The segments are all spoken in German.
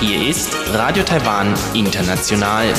Hier ist Radio Taiwan International.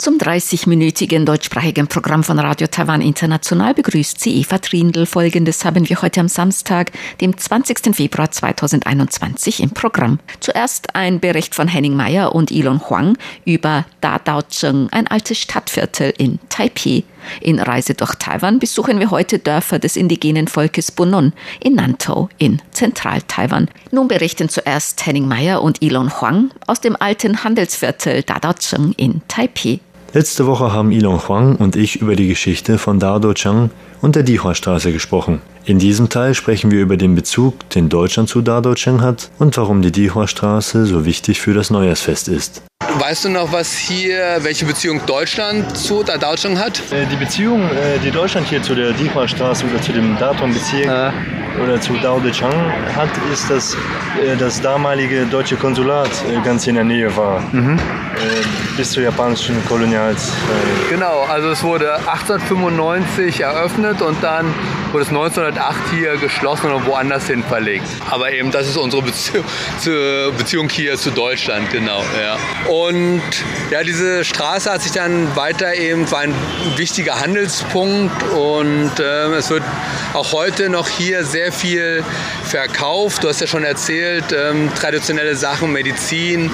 Zum 30-minütigen deutschsprachigen Programm von Radio Taiwan International begrüßt sie Eva Trindl. Folgendes haben wir heute am Samstag, dem 20. Februar 2021 im Programm. Zuerst ein Bericht von Henning Meyer und Ilon Huang über Dadao Zheng, ein altes Stadtviertel in Taipei. In Reise durch Taiwan besuchen wir heute Dörfer des indigenen Volkes Bunun in Nantou in Zentral-Taiwan. Nun berichten zuerst Henning Meyer und Ilon Huang aus dem alten Handelsviertel Dadao Zheng in Taipei. Letzte Woche haben Ilon Huang und ich über die Geschichte von Dado Chang und der Dihua-Straße gesprochen. In diesem Teil sprechen wir über den Bezug, den Deutschland zu Dado Chang hat und warum die Dihua-Straße so wichtig für das Neujahrsfest ist. Weißt du noch, was hier, welche Beziehung Deutschland zu der Deutschland hat? Äh, die Beziehung, äh, die Deutschland hier zu der Dihua-Straße oder zu dem Datum-Bezirk ja. oder zu Dao de Chang hat, ist, dass äh, das damalige deutsche Konsulat ganz in der Nähe war. Mhm. Bis zur japanischen Kolonials. Genau, also es wurde 1895 eröffnet und dann wurde es 1908 hier geschlossen und woanders hin verlegt. Aber eben, das ist unsere Beziehung, Beziehung hier zu Deutschland, genau. Ja. Und ja, diese Straße hat sich dann weiter eben, war ein wichtiger Handelspunkt und äh, es wird auch heute noch hier sehr viel verkauft. Du hast ja schon erzählt, ähm, traditionelle Sachen, Medizin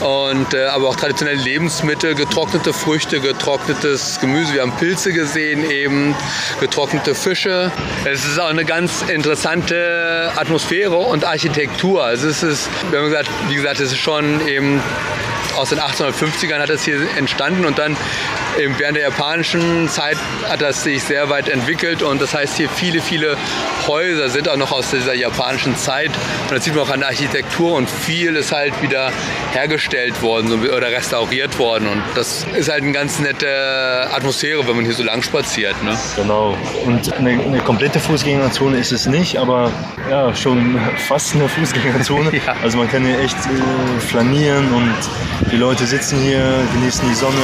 und äh, aber auch traditionelle Lebensmittel, getrocknete Früchte, getrocknetes Gemüse. Wir haben Pilze gesehen eben, getrocknete Fische. Es ist auch eine ganz interessante Atmosphäre und Architektur. Also es ist, wie gesagt, es ist schon eben aus den 1850ern hat das hier entstanden und dann während der japanischen Zeit hat das sich sehr weit entwickelt und das heißt hier viele, viele Häuser sind auch noch aus dieser japanischen Zeit und das sieht man auch an der Architektur und viel ist halt wieder hergestellt worden oder restauriert worden und das ist halt eine ganz nette Atmosphäre, wenn man hier so lang spaziert. Ne? Genau und eine, eine komplette Fußgängerzone ist es nicht, aber ja, schon fast eine Fußgängerzone. ja. Also man kann hier echt äh, flanieren und die Leute sitzen hier, genießen die Sonne,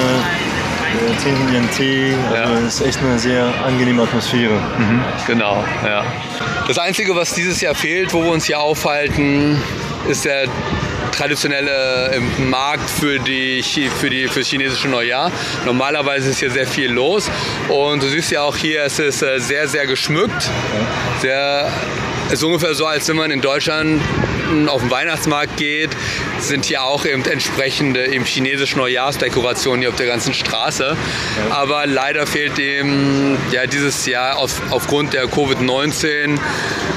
trinken ihren Tee. Also ja. Es ist echt eine sehr angenehme Atmosphäre. Mhm, genau, ja. Das Einzige, was dieses Jahr fehlt, wo wir uns hier aufhalten, ist der traditionelle äh, Markt für, die, für, die, für das chinesische Neujahr. Normalerweise ist hier sehr viel los und du siehst ja auch hier, es ist äh, sehr, sehr geschmückt. Sehr, es ist ungefähr so, als wenn man in Deutschland auf den Weihnachtsmarkt geht, sind hier auch eben entsprechende eben chinesische Neujahrsdekorationen hier auf der ganzen Straße. Ja. Aber leider fehlt eben ja, dieses Jahr auf, aufgrund der Covid-19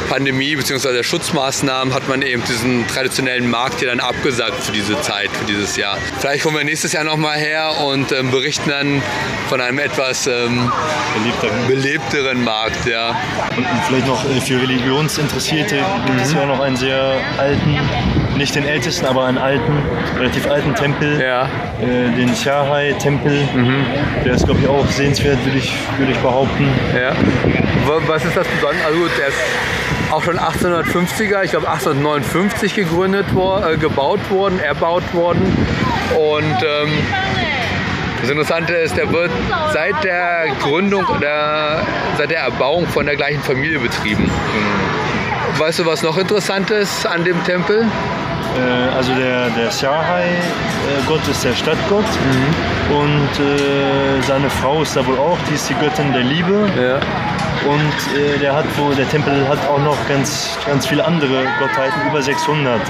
Pandemie bzw. der Schutzmaßnahmen hat man eben diesen traditionellen Markt hier dann abgesagt für diese Zeit, für dieses Jahr. Vielleicht kommen wir nächstes Jahr nochmal her und ähm, berichten dann von einem etwas ähm, belebteren. belebteren Markt. Ja. Und vielleicht noch äh, für Religionsinteressierte gibt es ja auch noch einen sehr alten, nicht den ältesten, aber einen alten, relativ alten Tempel, ja. äh, den Xiahai-Tempel. Mhm. Der ist, glaube ich, auch sehenswert, würde ich, würd ich behaupten. Ja. Was ist das Besondere? Also der ist auch schon 1850er, ich glaube 1859 gegründet, äh, gebaut worden, erbaut worden. Und ähm, das Interessante ist, der wird seit der Gründung oder seit der Erbauung von der gleichen Familie betrieben. Mhm. Weißt du, was noch interessant ist an dem Tempel? Äh, also der, der Xiahai-Gott ist der Stadtgott mhm. und äh, seine Frau ist da wohl auch, die ist die Göttin der Liebe. Ja. Und äh, der hat wohl, der Tempel hat auch noch ganz, ganz viele andere Gottheiten, über 600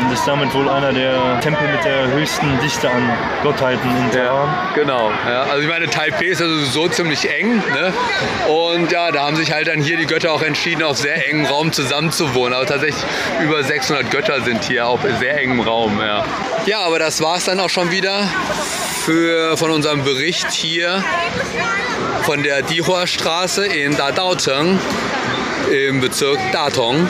und ist damit wohl einer der Tempel mit der höchsten Dichte an Gottheiten in Taiwan. Ja, genau. Ja, also ich meine, Taipei ist also so ziemlich eng. Ne? Und ja, da haben sich halt dann hier die Götter auch entschieden, auf sehr engem Raum zusammenzuwohnen. Aber tatsächlich über 600 Götter sind hier auf sehr engem Raum. Ja, ja aber das war es dann auch schon wieder für, von unserem Bericht hier von der Dihua Straße in Dadaocheng im Bezirk Datong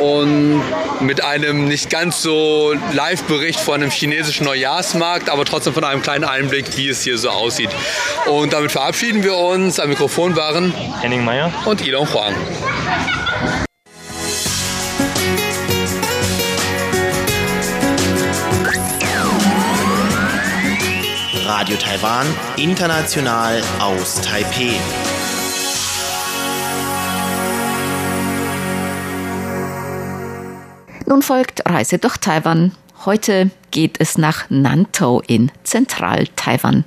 und mit einem nicht ganz so Live-Bericht von einem chinesischen Neujahrsmarkt, aber trotzdem von einem kleinen Einblick, wie es hier so aussieht. Und damit verabschieden wir uns. Am Mikrofon waren Henning Meyer und Ilon Huang. Radio Taiwan, international aus Taipeh. Nun folgt Reise durch Taiwan. Heute geht es nach Nantou in Zentral-Taiwan.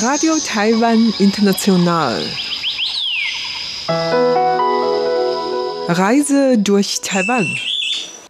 Radio Taiwan International. Reise durch Taiwan.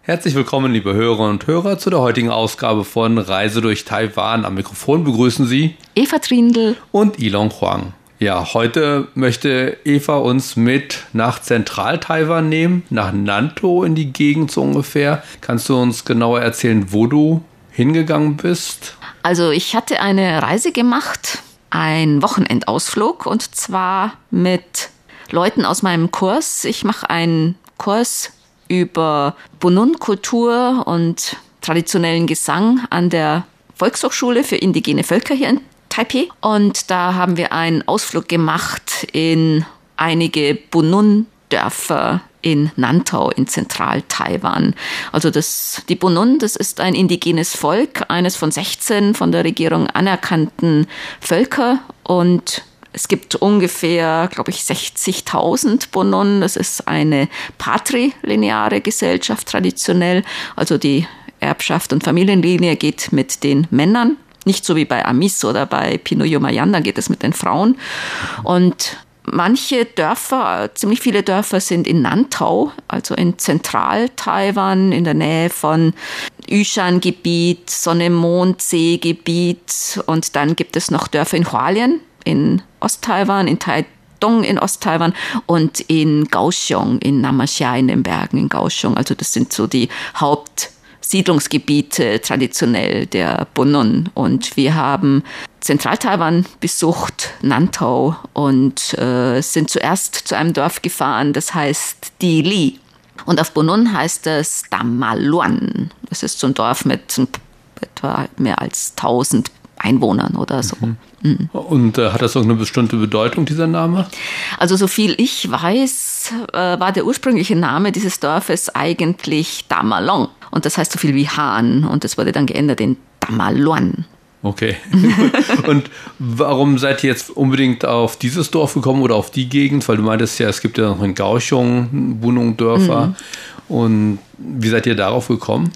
Herzlich willkommen, liebe Hörer und Hörer, zu der heutigen Ausgabe von Reise durch Taiwan. Am Mikrofon begrüßen Sie Eva Trindl und Ilon Huang. Ja, heute möchte Eva uns mit nach Zentral-Taiwan nehmen, nach Nantou in die Gegend so ungefähr. Kannst du uns genauer erzählen, wo du hingegangen bist? Also ich hatte eine Reise gemacht ein Wochenendausflug und zwar mit Leuten aus meinem Kurs. Ich mache einen Kurs über Bunun-Kultur und traditionellen Gesang an der Volkshochschule für indigene Völker hier in Taipei. Und da haben wir einen Ausflug gemacht in einige Bunun-Dörfer in Nantau in Zentral-Taiwan. Also das, die Bunun, das ist ein indigenes Volk, eines von 16 von der Regierung anerkannten Völker und es gibt ungefähr, glaube ich, 60.000 Bunun. Das ist eine patrilineare Gesellschaft traditionell. Also die Erbschaft und Familienlinie geht mit den Männern. Nicht so wie bei Amis oder bei Pinoyo Mayan, da geht es mit den Frauen. Und Manche Dörfer, ziemlich viele Dörfer sind in Nantau, also in Zentral-Taiwan, in der Nähe von Yushan-Gebiet, Sonne-Mond-See-Gebiet und dann gibt es noch Dörfer in Hualien, in Ost-Taiwan, in Taitung in Ost-Taiwan und in Kaohsiung, in Namashia in den Bergen in Kaohsiung. Also das sind so die Haupt Siedlungsgebiete traditionell der Bunun. Und wir haben Zentral-Taiwan besucht, Nantau, und äh, sind zuerst zu einem Dorf gefahren, das heißt Dili. Und auf Bunun heißt es Damaluan. Das ist so ein Dorf mit etwa mehr als 1000 Einwohnern oder so. Mhm. Mhm. Und äh, hat das irgendeine bestimmte Bedeutung, dieser Name? Also so viel ich weiß, äh, war der ursprüngliche Name dieses Dorfes eigentlich Damalong. Und das heißt so viel wie Hahn. Und das wurde dann geändert in Damalon. Okay. und warum seid ihr jetzt unbedingt auf dieses Dorf gekommen oder auf die Gegend? Weil du meintest ja, es gibt ja noch in Gauchung Wohnungsdörfer. Mhm. Und wie seid ihr darauf gekommen?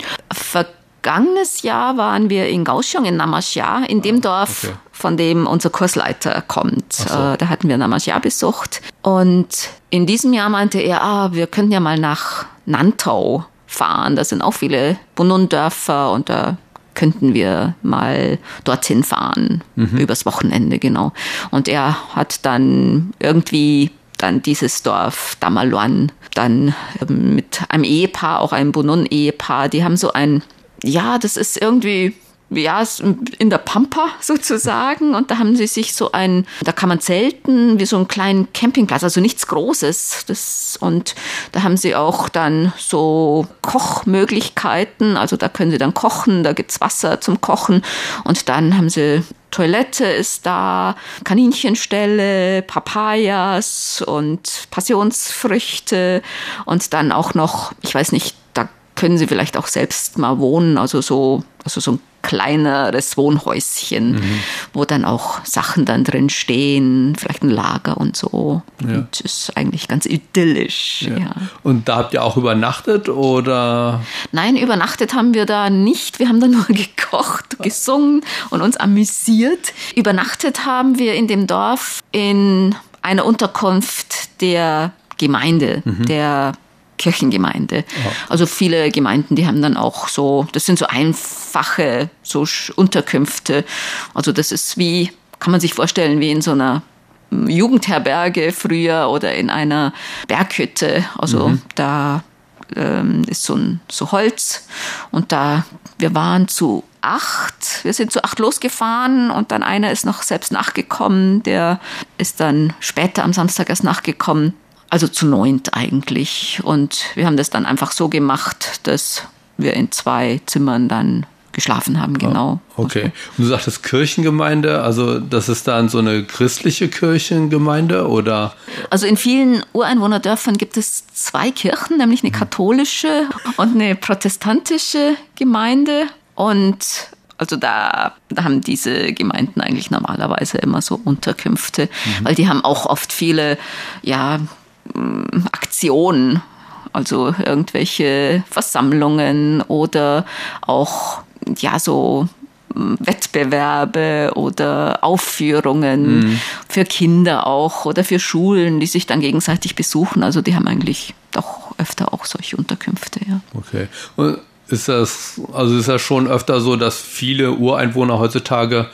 Vergangenes Jahr waren wir in Kaohsiung in Namashia, in dem Dorf, okay. von dem unser Kursleiter kommt. So. Äh, da hatten wir Namashia besucht. Und in diesem Jahr meinte er, ah, wir könnten ja mal nach Nantau fahren. Da sind auch viele Bunun-Dörfer und da könnten wir mal dorthin fahren, mhm. übers Wochenende, genau. Und er hat dann irgendwie dann dieses Dorf Damaluan dann ähm, mit einem Ehepaar, auch einem Bunun-Ehepaar, die haben so ein, ja, das ist irgendwie ja, in der Pampa sozusagen. Und da haben sie sich so ein, da kann man zelten, wie so einen kleinen Campingplatz, also nichts Großes. Das, und da haben sie auch dann so Kochmöglichkeiten. Also da können sie dann kochen, da gibt's Wasser zum Kochen. Und dann haben sie Toilette ist da, Kaninchenstelle, Papayas und Passionsfrüchte und dann auch noch, ich weiß nicht, können Sie vielleicht auch selbst mal wohnen, also so, also so ein kleineres Wohnhäuschen, mhm. wo dann auch Sachen dann drin stehen, vielleicht ein Lager und so. Ja. Und ist eigentlich ganz idyllisch. Ja. ja. Und da habt ihr auch übernachtet oder? Nein, übernachtet haben wir da nicht. Wir haben da nur gekocht, gesungen und uns amüsiert. Übernachtet haben wir in dem Dorf in einer Unterkunft der Gemeinde, mhm. der Kirchengemeinde. Ja. Also viele Gemeinden, die haben dann auch so, das sind so einfache so Unterkünfte. Also das ist wie, kann man sich vorstellen, wie in so einer Jugendherberge früher oder in einer Berghütte. Also mhm. da ähm, ist so ein so Holz und da wir waren zu acht. Wir sind zu acht losgefahren und dann einer ist noch selbst nachgekommen. Der ist dann später am Samstag erst nachgekommen also zu neunt eigentlich. Und wir haben das dann einfach so gemacht, dass wir in zwei Zimmern dann geschlafen haben, genau. Ah, okay. Und du sagtest Kirchengemeinde, also das ist dann so eine christliche Kirchengemeinde oder? Also in vielen Ureinwohnerdörfern gibt es zwei Kirchen, nämlich eine katholische und eine protestantische Gemeinde. Und also da, da haben diese Gemeinden eigentlich normalerweise immer so Unterkünfte, mhm. weil die haben auch oft viele ja, Aktionen, also irgendwelche Versammlungen oder auch ja so hm, Wettbewerbe oder Aufführungen mhm. für Kinder auch oder für Schulen, die sich dann gegenseitig besuchen. Also die haben eigentlich doch öfter auch solche Unterkünfte, ja. Okay. Und ist das, also ist das schon öfter so, dass viele Ureinwohner heutzutage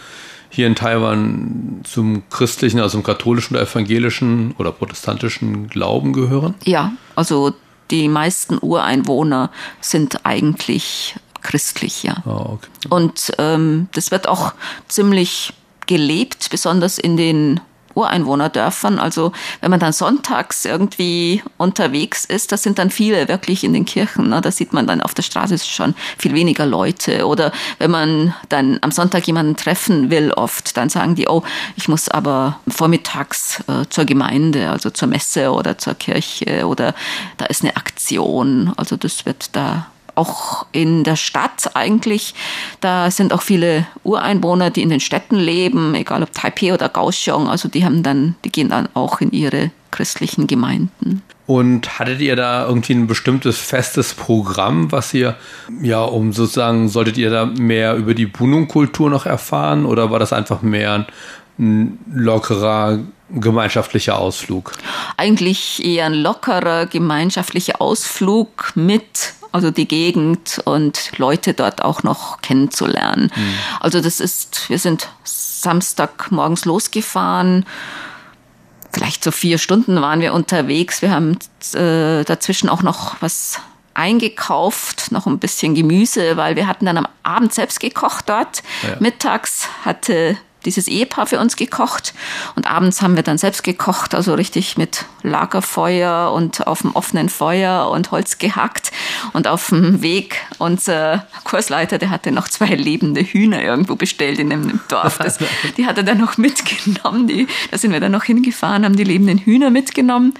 hier in Taiwan zum christlichen, also zum katholischen oder evangelischen oder protestantischen Glauben gehören? Ja, also die meisten Ureinwohner sind eigentlich christlich, ja. Oh, okay. Und ähm, das wird auch ziemlich gelebt, besonders in den Ureinwohnerdörfern. Also wenn man dann sonntags irgendwie unterwegs ist, da sind dann viele wirklich in den Kirchen. Ne? Da sieht man dann auf der Straße schon viel weniger Leute. Oder wenn man dann am Sonntag jemanden treffen will, oft, dann sagen die, oh, ich muss aber vormittags äh, zur Gemeinde, also zur Messe oder zur Kirche oder da ist eine Aktion. Also das wird da auch in der Stadt eigentlich. Da sind auch viele Ureinwohner, die in den Städten leben, egal ob Taipei oder Kaohsiung. Also die haben dann, die gehen dann auch in ihre christlichen Gemeinden. Und hattet ihr da irgendwie ein bestimmtes festes Programm, was ihr, ja, um sozusagen, solltet ihr da mehr über die Bunung-Kultur noch erfahren oder war das einfach mehr ein lockerer gemeinschaftlicher Ausflug? Eigentlich eher ein lockerer gemeinschaftlicher Ausflug mit also die Gegend und Leute dort auch noch kennenzulernen. Mhm. Also das ist, wir sind Samstag morgens losgefahren. Vielleicht so vier Stunden waren wir unterwegs. Wir haben äh, dazwischen auch noch was eingekauft, noch ein bisschen Gemüse, weil wir hatten dann am Abend selbst gekocht dort. Ja. Mittags hatte dieses Ehepaar für uns gekocht und abends haben wir dann selbst gekocht, also richtig mit Lagerfeuer und auf dem offenen Feuer und Holz gehackt und auf dem Weg unser Kursleiter, der hatte noch zwei lebende Hühner irgendwo bestellt in einem Dorf. Das, die hat er dann noch mitgenommen. Die, da sind wir dann noch hingefahren, haben die lebenden Hühner mitgenommen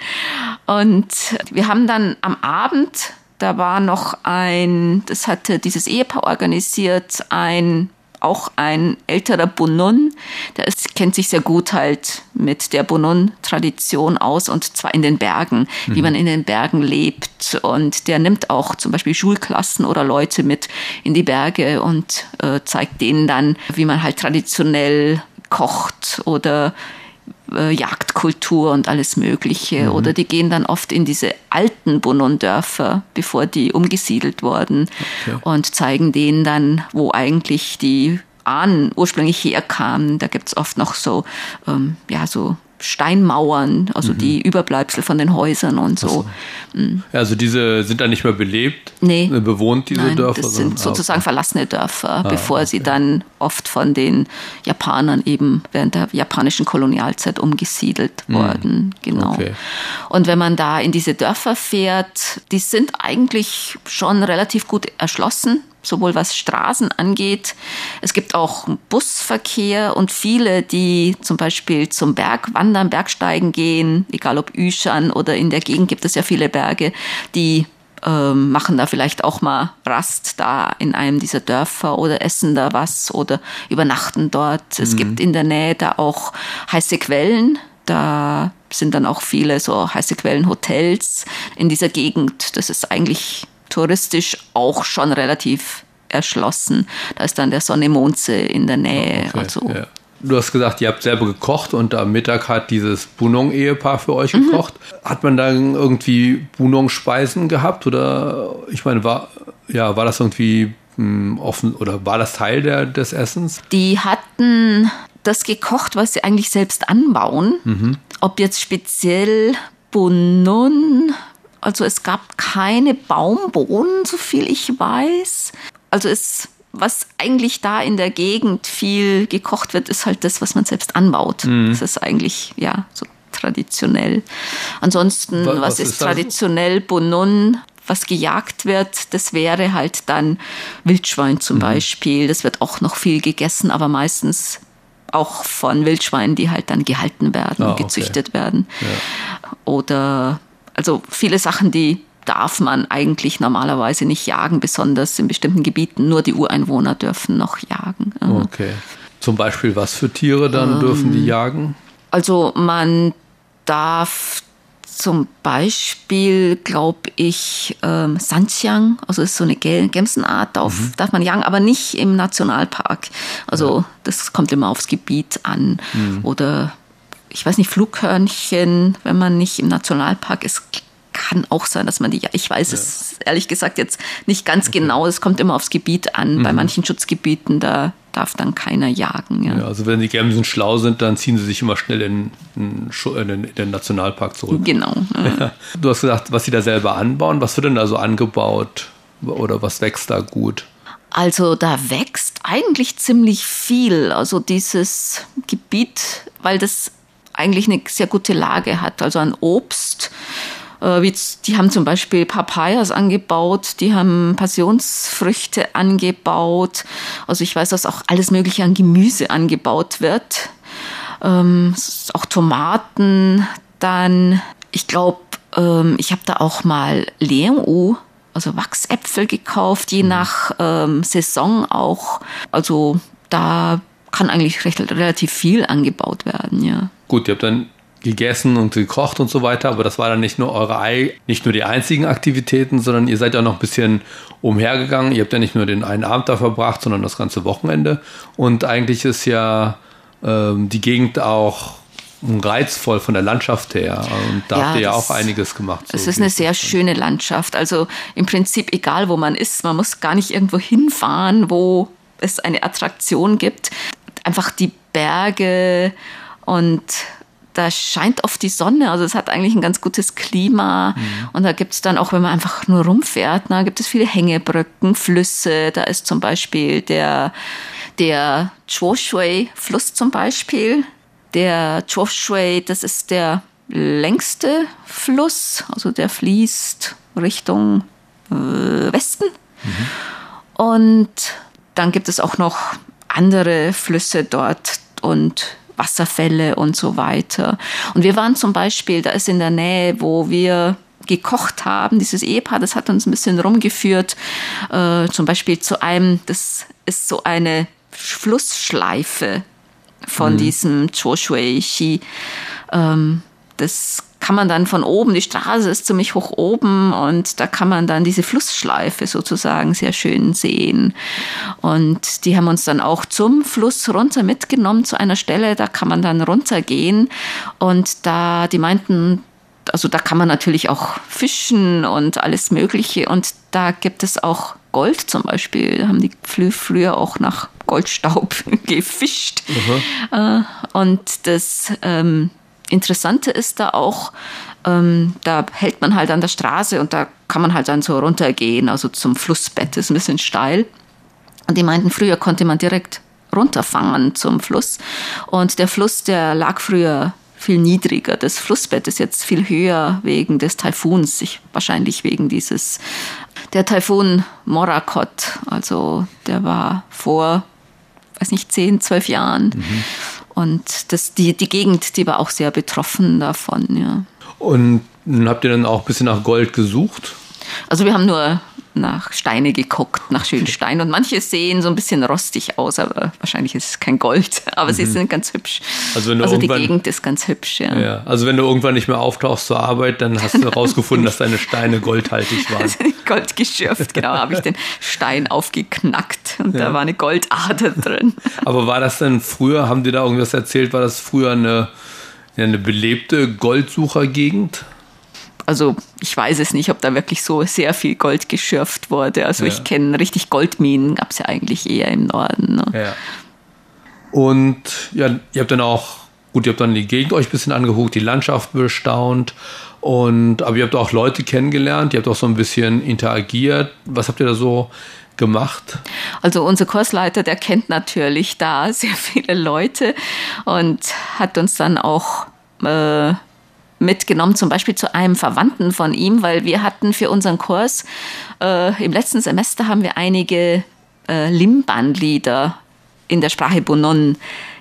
und wir haben dann am Abend da war noch ein, das hatte dieses Ehepaar organisiert, ein auch ein älterer Bunun, der ist, kennt sich sehr gut halt mit der Bunun-Tradition aus und zwar in den Bergen, mhm. wie man in den Bergen lebt. Und der nimmt auch zum Beispiel Schulklassen oder Leute mit in die Berge und äh, zeigt denen dann, wie man halt traditionell kocht oder äh, Jagdkultur und alles Mögliche. Mhm. Oder die gehen dann oft in diese alten Bunnon-Dörfer, bevor die umgesiedelt wurden okay. und zeigen denen dann, wo eigentlich die Ahnen ursprünglich herkamen. Da gibt es oft noch so, ähm, ja, so Steinmauern, also mhm. die Überbleibsel von den Häusern und so. so. Mhm. Also diese sind dann nicht mehr belebt, nee. Äh, bewohnt diese Nein, Dörfer? Das sind sozusagen okay. verlassene Dörfer, ah, bevor okay. sie dann oft von den Japanern eben während der japanischen Kolonialzeit umgesiedelt mhm. wurden. Genau. Okay. Und wenn man da in diese Dörfer fährt, die sind eigentlich schon relativ gut erschlossen sowohl was Straßen angeht. Es gibt auch Busverkehr und viele, die zum Beispiel zum Bergwandern, Bergsteigen gehen, egal ob Üschan oder in der Gegend gibt es ja viele Berge, die ähm, machen da vielleicht auch mal Rast da in einem dieser Dörfer oder essen da was oder übernachten dort. Mhm. Es gibt in der Nähe da auch heiße Quellen. Da sind dann auch viele so heiße Quellenhotels in dieser Gegend. Das ist eigentlich touristisch auch schon relativ erschlossen. Da ist dann der Sonne-Mondsee in der Nähe. Okay, also. ja. Du hast gesagt, ihr habt selber gekocht und am Mittag hat dieses Bunong-Ehepaar für euch mhm. gekocht. Hat man dann irgendwie Bunong-Speisen gehabt oder ich meine, war, ja, war das irgendwie mh, hm, offen oder war das Teil der, des Essens? Die hatten das gekocht, was sie eigentlich selbst anbauen. Mhm. Ob jetzt speziell Bunun also es gab keine Baumbohnen, so viel ich weiß. Also es, was eigentlich da in der Gegend viel gekocht wird, ist halt das, was man selbst anbaut. Mhm. Das ist eigentlich, ja, so traditionell. Ansonsten, was, was ist, ist traditionell? Bonun, was gejagt wird, das wäre halt dann Wildschwein zum mhm. Beispiel. Das wird auch noch viel gegessen, aber meistens auch von Wildschweinen, die halt dann gehalten werden, ah, gezüchtet okay. werden. Ja. Oder also viele Sachen, die darf man eigentlich normalerweise nicht jagen, besonders in bestimmten Gebieten. Nur die Ureinwohner dürfen noch jagen. Okay. Zum Beispiel was für Tiere dann ähm, dürfen die jagen? Also man darf zum Beispiel, glaube ich, ähm, Sanxiang, also ist so eine Gämsenart, darf, mhm. darf man jagen, aber nicht im Nationalpark. Also ja. das kommt immer aufs Gebiet an. Mhm. Oder ich weiß nicht, Flughörnchen, wenn man nicht im Nationalpark ist, kann auch sein, dass man die, ich weiß ja. es ehrlich gesagt jetzt nicht ganz okay. genau, es kommt immer aufs Gebiet an. Mhm. Bei manchen Schutzgebieten, da darf dann keiner jagen. Ja. ja. also wenn die Gämsen schlau sind, dann ziehen sie sich immer schnell in, in, in den Nationalpark zurück. Genau. Ja. Du hast gesagt, was sie da selber anbauen. Was wird denn da so angebaut oder was wächst da gut? Also da wächst eigentlich ziemlich viel. Also dieses Gebiet, weil das eigentlich eine sehr gute Lage hat. Also an Obst äh, die haben zum Beispiel Papayas angebaut, die haben Passionsfrüchte angebaut. Also ich weiß, dass auch alles Mögliche an Gemüse angebaut wird. Ähm, auch Tomaten. Dann, ich glaube, ähm, ich habe da auch mal Leongu, also Wachsäpfel gekauft, je mhm. nach ähm, Saison auch. Also da kann eigentlich recht, relativ viel angebaut werden, ja. Gut, ihr habt dann gegessen und gekocht und so weiter, aber das war dann nicht nur eure Ei, nicht nur die einzigen Aktivitäten, sondern ihr seid ja noch ein bisschen umhergegangen. Ihr habt ja nicht nur den einen Abend da verbracht, sondern das ganze Wochenende. Und eigentlich ist ja ähm, die Gegend auch reizvoll von der Landschaft her. Und da ja, habt ihr ja auch einiges gemacht. So es ist eine sehr schöne Landschaft. Also im Prinzip egal, wo man ist, man muss gar nicht irgendwo hinfahren, wo es eine Attraktion gibt. Einfach die Berge und da scheint oft die Sonne, also es hat eigentlich ein ganz gutes Klima. Mhm. Und da gibt es dann auch, wenn man einfach nur rumfährt, da gibt es viele Hängebrücken, Flüsse. Da ist zum Beispiel der, der Chuoshui-Fluss zum Beispiel. Der Chuoshui, das ist der längste Fluss, also der fließt Richtung äh, Westen. Mhm. Und dann gibt es auch noch andere Flüsse dort und Wasserfälle und so weiter. Und wir waren zum Beispiel, da ist in der Nähe, wo wir gekocht haben, dieses Ehepaar, das hat uns ein bisschen rumgeführt, äh, zum Beispiel zu einem, das ist so eine Flussschleife von mhm. diesem Choshui-Shi. Ähm, das kann man dann von oben, die Straße ist ziemlich hoch oben und da kann man dann diese Flussschleife sozusagen sehr schön sehen. Und die haben uns dann auch zum Fluss runter mitgenommen zu einer Stelle, da kann man dann runtergehen und da, die meinten, also da kann man natürlich auch fischen und alles Mögliche und da gibt es auch Gold zum Beispiel. Da haben die früher auch nach Goldstaub gefischt. Mhm. Und das ähm, Interessante ist da auch, ähm, da hält man halt an der Straße und da kann man halt dann so runtergehen, also zum Flussbett, ist ein bisschen steil. Und die meinten, früher konnte man direkt runterfangen zum Fluss. Und der Fluss, der lag früher viel niedriger. Das Flussbett ist jetzt viel höher wegen des Taifuns, ich, wahrscheinlich wegen dieses, der Taifun Morakot, also der war vor, weiß nicht, zehn, zwölf Jahren. Mhm. Und das, die, die Gegend, die war auch sehr betroffen davon, ja. Und habt ihr dann auch ein bisschen nach Gold gesucht? Also wir haben nur nach Steine geguckt, nach schönen Steinen. Und manche sehen so ein bisschen rostig aus, aber wahrscheinlich ist es kein Gold. Aber mhm. sie sind ganz hübsch. Also, also die Gegend ist ganz hübsch, ja. ja. Also wenn du irgendwann nicht mehr auftauchst zur Arbeit, dann hast du herausgefunden, dass deine Steine goldhaltig waren. Gold geschürft, genau, habe ich den Stein aufgeknackt und ja. da war eine Goldader drin. Aber war das denn früher, haben die da irgendwas erzählt, war das früher eine, eine belebte Goldsuchergegend? Also ich weiß es nicht, ob da wirklich so sehr viel Gold geschürft wurde. Also ja. ich kenne richtig Goldminen, gab es ja eigentlich eher im Norden. Ne? Ja. Und ja, ihr habt dann auch, gut, ihr habt dann die Gegend euch ein bisschen angeguckt, die Landschaft bestaunt. Und, aber ihr habt auch Leute kennengelernt, ihr habt auch so ein bisschen interagiert. Was habt ihr da so gemacht? Also unser Kursleiter, der kennt natürlich da sehr viele Leute und hat uns dann auch äh, mitgenommen, zum Beispiel zu einem Verwandten von ihm, weil wir hatten für unseren Kurs äh, im letzten Semester haben wir einige äh, Limban-Lieder in der Sprache Bonon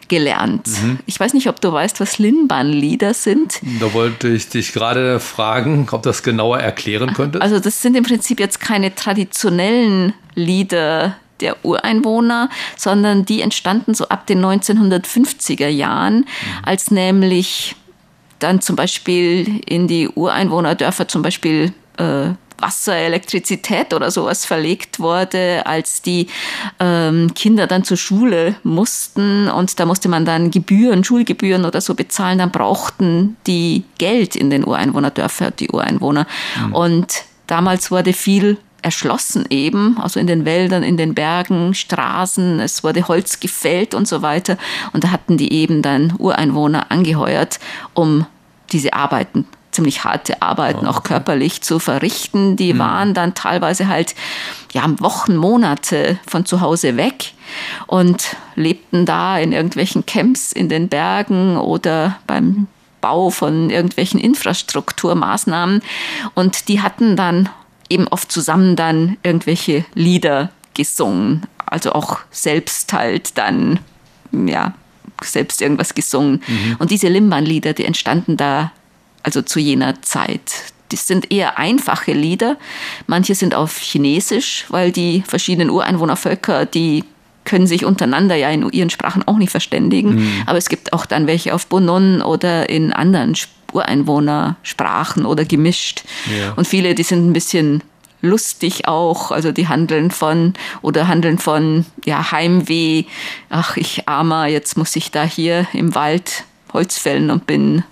gelernt. Mhm. Ich weiß nicht, ob du weißt, was Linban-Lieder sind. Da wollte ich dich gerade fragen, ob das genauer erklären könntest. Also das sind im Prinzip jetzt keine traditionellen Lieder der Ureinwohner, sondern die entstanden so ab den 1950er Jahren, mhm. als nämlich dann zum Beispiel in die Ureinwohnerdörfer zum Beispiel äh, Wasser, Elektrizität oder sowas verlegt wurde, als die ähm, Kinder dann zur Schule mussten und da musste man dann Gebühren, Schulgebühren oder so bezahlen, dann brauchten die Geld in den Ureinwohnerdörfern, die Ureinwohner. Mhm. Und damals wurde viel erschlossen eben, also in den Wäldern, in den Bergen, Straßen, es wurde Holz gefällt und so weiter. Und da hatten die eben dann Ureinwohner angeheuert, um diese Arbeiten ziemlich harte Arbeiten, auch körperlich zu verrichten. Die mhm. waren dann teilweise halt ja, Wochen, Monate von zu Hause weg und lebten da in irgendwelchen Camps in den Bergen oder beim Bau von irgendwelchen Infrastrukturmaßnahmen. Und die hatten dann eben oft zusammen dann irgendwelche Lieder gesungen. Also auch selbst halt dann, ja, selbst irgendwas gesungen. Mhm. Und diese Limban-Lieder, die entstanden da also zu jener Zeit. Das sind eher einfache Lieder. Manche sind auf Chinesisch, weil die verschiedenen Ureinwohnervölker, die können sich untereinander ja in ihren Sprachen auch nicht verständigen. Mhm. Aber es gibt auch dann welche auf Bonon oder in anderen Ureinwohnersprachen oder gemischt. Ja. Und viele, die sind ein bisschen lustig auch, also die handeln von oder handeln von ja Heimweh. Ach, ich armer, jetzt muss ich da hier im Wald Holz fällen und bin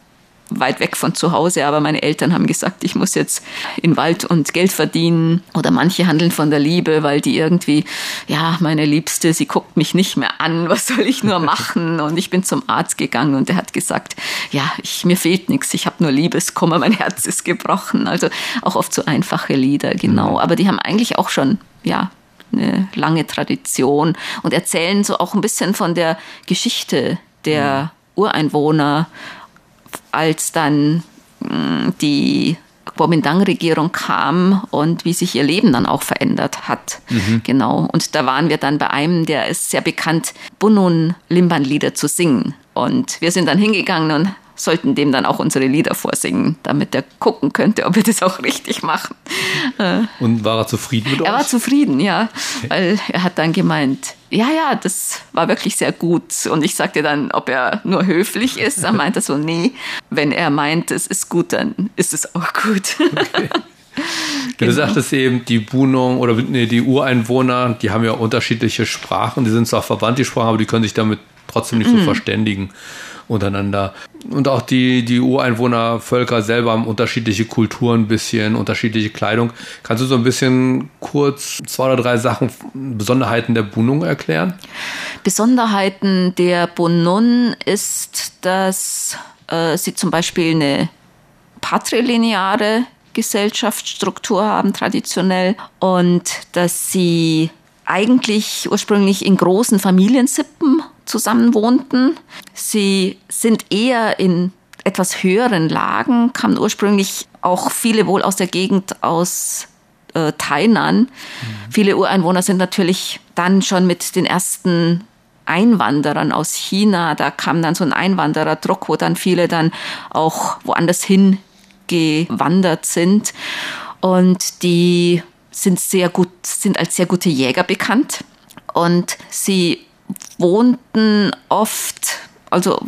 weit weg von zu Hause, aber meine Eltern haben gesagt, ich muss jetzt in Wald und Geld verdienen. Oder manche handeln von der Liebe, weil die irgendwie, ja, meine Liebste, sie guckt mich nicht mehr an, was soll ich nur machen? Und ich bin zum Arzt gegangen und der hat gesagt, ja, ich, mir fehlt nichts, ich habe nur Liebeskummer, mein Herz ist gebrochen. Also auch oft so einfache Lieder, genau. Mhm. Aber die haben eigentlich auch schon, ja, eine lange Tradition und erzählen so auch ein bisschen von der Geschichte der mhm. Ureinwohner als dann mm, die Kuomintang-Regierung kam und wie sich ihr Leben dann auch verändert hat. Mhm. Genau. Und da waren wir dann bei einem, der ist sehr bekannt, Bunun-Limban-Lieder zu singen. Und wir sind dann hingegangen und sollten dem dann auch unsere Lieder vorsingen, damit er gucken könnte, ob wir das auch richtig machen. Äh. Und war er zufrieden mit euch? Er war zufrieden, ja, weil er hat dann gemeint, ja, ja, das war wirklich sehr gut. Und ich sagte dann, ob er nur höflich ist. Er meinte so, nee, wenn er meint, es ist gut, dann ist es auch gut. Okay. Genau. Du sagtest eben, die Bunung oder nee, die Ureinwohner, die haben ja unterschiedliche Sprachen. Die sind zwar verwandt, die Sprachen, aber die können sich damit trotzdem nicht so mhm. verständigen untereinander. Und auch die, die Ureinwohnervölker selber haben unterschiedliche Kulturen, ein bisschen unterschiedliche Kleidung. Kannst du so ein bisschen kurz zwei oder drei Sachen, Besonderheiten der Bunung erklären? Besonderheiten der Bunun ist, dass äh, sie zum Beispiel eine patrilineare Gesellschaftsstruktur haben, traditionell, und dass sie eigentlich ursprünglich in großen Familiensippen zusammen wohnten. Sie sind eher in etwas höheren Lagen, kamen ursprünglich auch viele wohl aus der Gegend aus äh, Tainan. Mhm. Viele Ureinwohner sind natürlich dann schon mit den ersten Einwanderern aus China, da kam dann so ein Einwandererdruck, wo dann viele dann auch woanders hingewandert sind. Und die sind sehr gut, sind als sehr gute Jäger bekannt. Und sie wohnten oft, also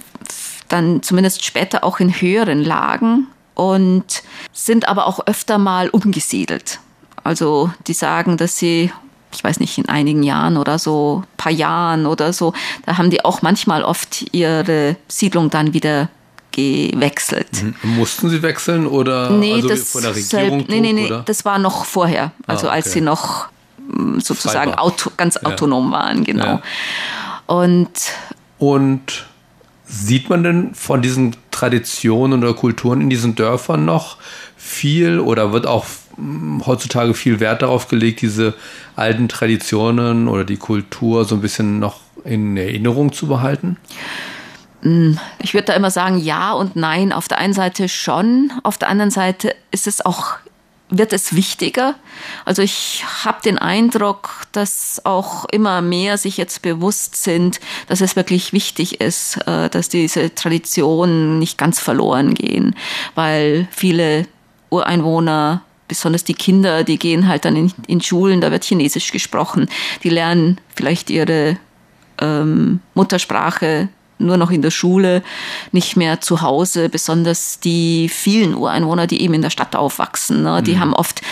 dann zumindest später auch in höheren Lagen und sind aber auch öfter mal umgesiedelt. Also die sagen, dass sie, ich weiß nicht, in einigen Jahren oder so, paar Jahren oder so, da haben die auch manchmal oft ihre Siedlung dann wieder gewechselt. Mhm. Mussten sie wechseln oder nee, also das von der Regierung? Selbst, nee, nee, nee, oder? das war noch vorher, also ah, okay. als sie noch sozusagen auto, ganz autonom ja. waren, genau. Ja. Und, und sieht man denn von diesen Traditionen oder Kulturen in diesen Dörfern noch viel oder wird auch hm, heutzutage viel Wert darauf gelegt, diese alten Traditionen oder die Kultur so ein bisschen noch in Erinnerung zu behalten? hm, ich würde da immer sagen, ja und nein. Auf der einen Seite schon, auf der anderen Seite ist es auch wird es wichtiger. Also ich habe den Eindruck, dass auch immer mehr sich jetzt bewusst sind, dass es wirklich wichtig ist, äh, dass diese Traditionen nicht ganz verloren gehen, weil viele Ureinwohner besonders die Kinder, die gehen halt dann in, in Schulen, da wird Chinesisch gesprochen. Die lernen vielleicht ihre ähm, Muttersprache nur noch in der Schule, nicht mehr zu Hause, besonders die vielen Ureinwohner, die eben in der Stadt aufwachsen. Ne? Die mhm. haben oft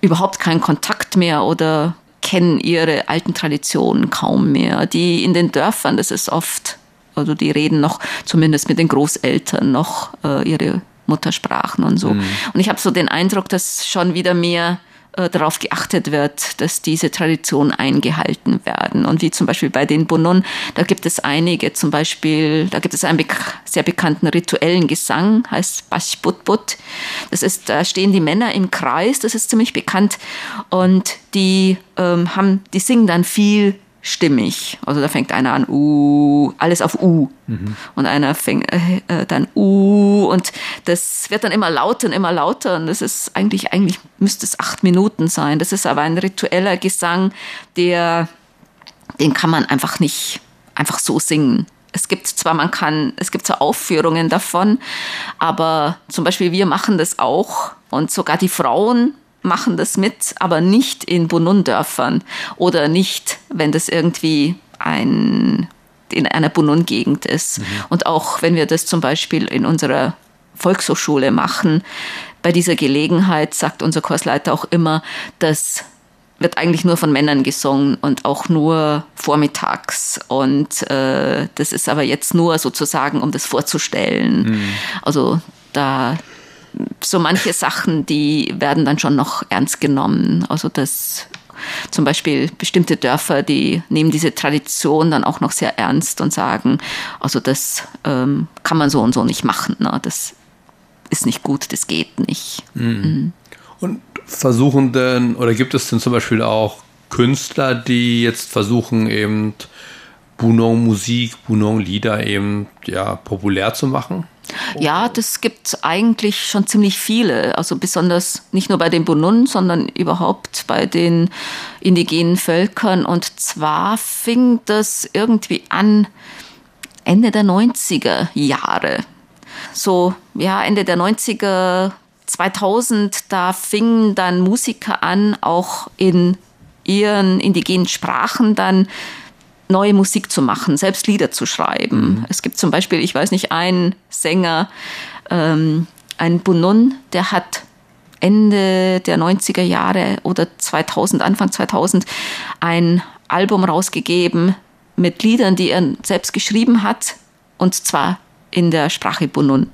überhaupt keinen Kontakt mehr oder kennen ihre alten Traditionen kaum mehr. Die in den Dörfern, das ist oft, also die reden noch zumindest mit den Großeltern noch äh, ihre Muttersprachen und so. Mhm. Und ich habe so den Eindruck, dass schon wieder mehr äh, darauf geachtet wird, dass diese Traditionen eingehalten werden. Und wie zum Beispiel bei den Bunun, da gibt es einige, zum Beispiel, da gibt es einen sehr bekannten rituellen Gesang, heißt Bashbutbut. Das ist, da stehen die Männer im Kreis, das ist ziemlich bekannt. Und die ähm, haben, die singen dann viel stimmig. Also da fängt einer an, U, alles auf U. Mhm. Und einer fängt äh, äh, dann U und das wird dann immer lauter und immer lauter. Und das ist eigentlich, eigentlich müsste es acht Minuten sein. Das ist aber ein ritueller Gesang, der, den kann man einfach nicht einfach so singen. Es gibt zwar, man kann, es gibt zwar Aufführungen davon, aber zum Beispiel wir machen das auch und sogar die Frauen machen das mit, aber nicht in Bunun-Dörfern oder nicht, wenn das irgendwie ein, in einer Bunun-Gegend ist. Mhm. Und auch wenn wir das zum Beispiel in unserer Volkshochschule machen, bei dieser Gelegenheit sagt unser Kursleiter auch immer, dass wird eigentlich nur von Männern gesungen und auch nur vormittags. Und äh, das ist aber jetzt nur sozusagen, um das vorzustellen. Mhm. Also da so manche Sachen, die werden dann schon noch ernst genommen. Also das zum Beispiel bestimmte Dörfer, die nehmen diese Tradition dann auch noch sehr ernst und sagen, also das ähm, kann man so und so nicht machen. Ne? Das ist nicht gut, das geht nicht. Mhm. Mhm. Und versuchen denn, oder gibt es denn zum Beispiel auch Künstler, die jetzt versuchen, eben Bunong-Musik, Bunong-Lieder eben ja, populär zu machen? Ja, das gibt eigentlich schon ziemlich viele. Also besonders nicht nur bei den Bunun, sondern überhaupt bei den indigenen Völkern. Und zwar fing das irgendwie an Ende der 90er Jahre. So, ja, Ende der 90er, 2000, da fingen dann Musiker an, auch in ihren indigenen Sprachen dann neue Musik zu machen, selbst Lieder zu schreiben. Mhm. Es gibt zum Beispiel, ich weiß nicht, einen Sänger, ähm, ein Bunun, der hat Ende der 90er Jahre oder 2000, Anfang 2000 ein Album rausgegeben mit Liedern, die er selbst geschrieben hat, und zwar in der Sprache Bunun.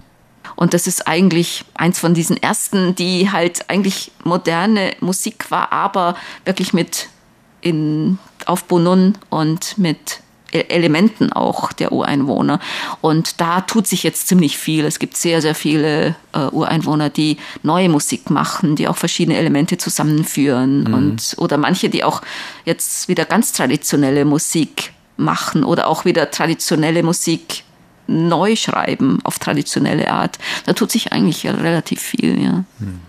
Und das ist eigentlich eins von diesen ersten, die halt eigentlich moderne Musik war, aber wirklich mit in, auf Bunun und mit e-, Elementen auch der Ureinwohner. Und da tut sich jetzt ziemlich viel. Es gibt sehr, sehr viele äh, Ureinwohner, die neue Musik machen, die auch verschiedene Elemente zusammenführen. Mhm. Und, oder manche, die auch jetzt wieder ganz traditionelle Musik machen oder auch wieder traditionelle Musik neu schreiben auf traditionelle Art. Da tut sich eigentlich relativ viel, ja. Mhm.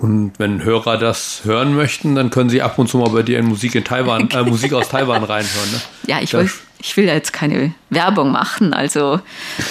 Und wenn Hörer das hören möchten, dann können sie ab und zu mal bei dir in Musik in Taiwan, äh, Musik aus Taiwan reinhören. Ne? Ja, ich will, ich will jetzt keine Werbung machen, also,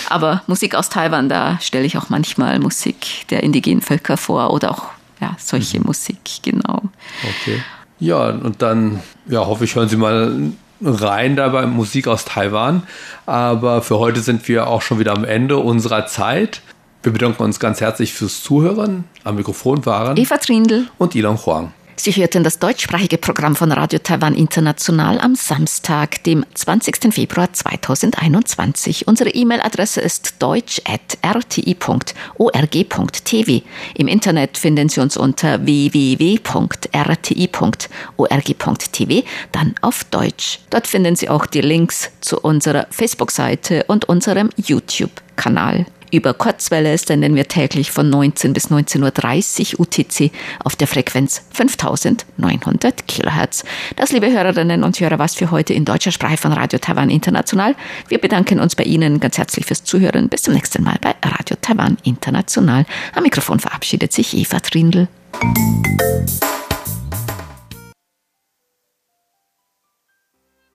aber Musik aus Taiwan, da stelle ich auch manchmal Musik der indigenen Völker vor oder auch ja, solche mhm. Musik, genau. Okay. Ja, und dann ja, hoffe ich, hören Sie mal rein dabei Musik aus Taiwan. Aber für heute sind wir auch schon wieder am Ende unserer Zeit. Wir bedanken uns ganz herzlich fürs Zuhören. Am Mikrofon waren Eva Trindl und Ilon Huang. Sie hörten das deutschsprachige Programm von Radio Taiwan International am Samstag, dem 20. Februar 2021. Unsere E-Mail-Adresse ist deutsch.rti.org.tv. Im Internet finden Sie uns unter www.rti.org.tv, dann auf Deutsch. Dort finden Sie auch die Links zu unserer Facebook-Seite und unserem YouTube-Kanal. Über Kurzwelle senden wir täglich von 19 bis 19.30 Uhr UTC auf der Frequenz 5900 Kilohertz. Das, liebe Hörerinnen und Hörer, was für heute in deutscher Sprache von Radio Taiwan International. Wir bedanken uns bei Ihnen ganz herzlich fürs Zuhören. Bis zum nächsten Mal bei Radio Taiwan International. Am Mikrofon verabschiedet sich Eva Trindl.